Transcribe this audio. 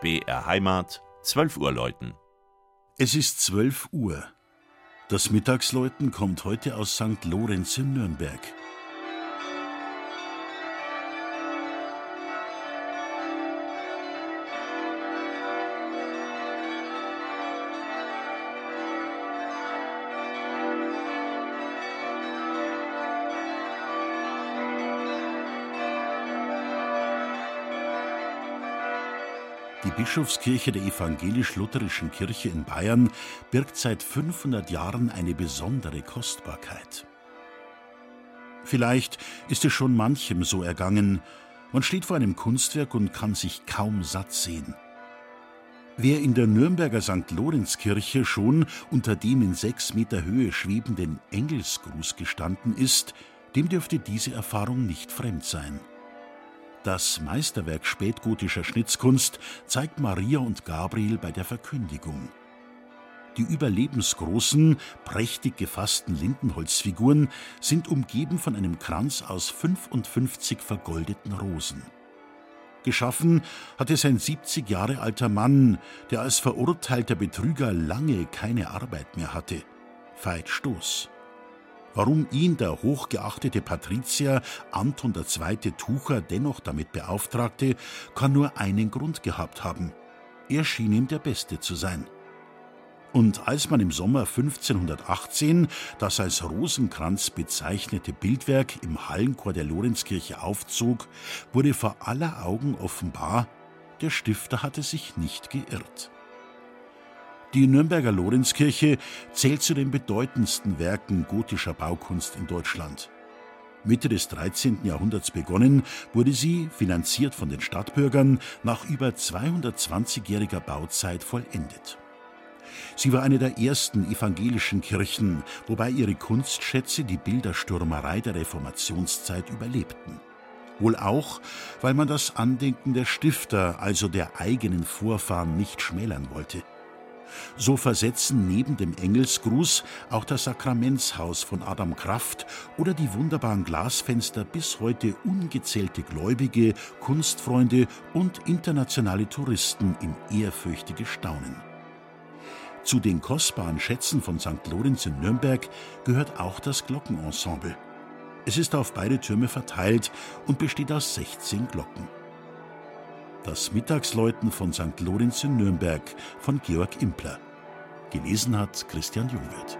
BR Heimat, 12 Uhr läuten. Es ist 12 Uhr. Das Mittagsläuten kommt heute aus St. Lorenz in Nürnberg. Die Bischofskirche der evangelisch-lutherischen Kirche in Bayern birgt seit 500 Jahren eine besondere Kostbarkeit. Vielleicht ist es schon manchem so ergangen, man steht vor einem Kunstwerk und kann sich kaum satt sehen. Wer in der Nürnberger St. Lorenzkirche schon unter dem in sechs Meter Höhe schwebenden Engelsgruß gestanden ist, dem dürfte diese Erfahrung nicht fremd sein. Das Meisterwerk spätgotischer Schnitzkunst zeigt Maria und Gabriel bei der Verkündigung. Die überlebensgroßen, prächtig gefassten Lindenholzfiguren sind umgeben von einem Kranz aus 55 vergoldeten Rosen. Geschaffen hat es ein 70 Jahre alter Mann, der als verurteilter Betrüger lange keine Arbeit mehr hatte. Veit Stoß. Warum ihn der hochgeachtete Patrizier Anton II. Tucher dennoch damit beauftragte, kann nur einen Grund gehabt haben. Er schien ihm der Beste zu sein. Und als man im Sommer 1518 das als Rosenkranz bezeichnete Bildwerk im Hallenchor der Lorenzkirche aufzog, wurde vor aller Augen offenbar, der Stifter hatte sich nicht geirrt. Die Nürnberger Lorenzkirche zählt zu den bedeutendsten Werken gotischer Baukunst in Deutschland. Mitte des 13. Jahrhunderts begonnen, wurde sie, finanziert von den Stadtbürgern, nach über 220-jähriger Bauzeit vollendet. Sie war eine der ersten evangelischen Kirchen, wobei ihre Kunstschätze die Bilderstürmerei der Reformationszeit überlebten. Wohl auch, weil man das Andenken der Stifter, also der eigenen Vorfahren, nicht schmälern wollte. So versetzen neben dem Engelsgruß auch das Sakramentshaus von Adam Kraft oder die wunderbaren Glasfenster bis heute ungezählte Gläubige, Kunstfreunde und internationale Touristen in ehrfürchtige Staunen. Zu den kostbaren Schätzen von St. Lorenz in Nürnberg gehört auch das Glockenensemble. Es ist auf beide Türme verteilt und besteht aus 16 Glocken. Das Mittagsläuten von St. Lorenz in Nürnberg von Georg Impler. Gelesen hat Christian Jungwirth.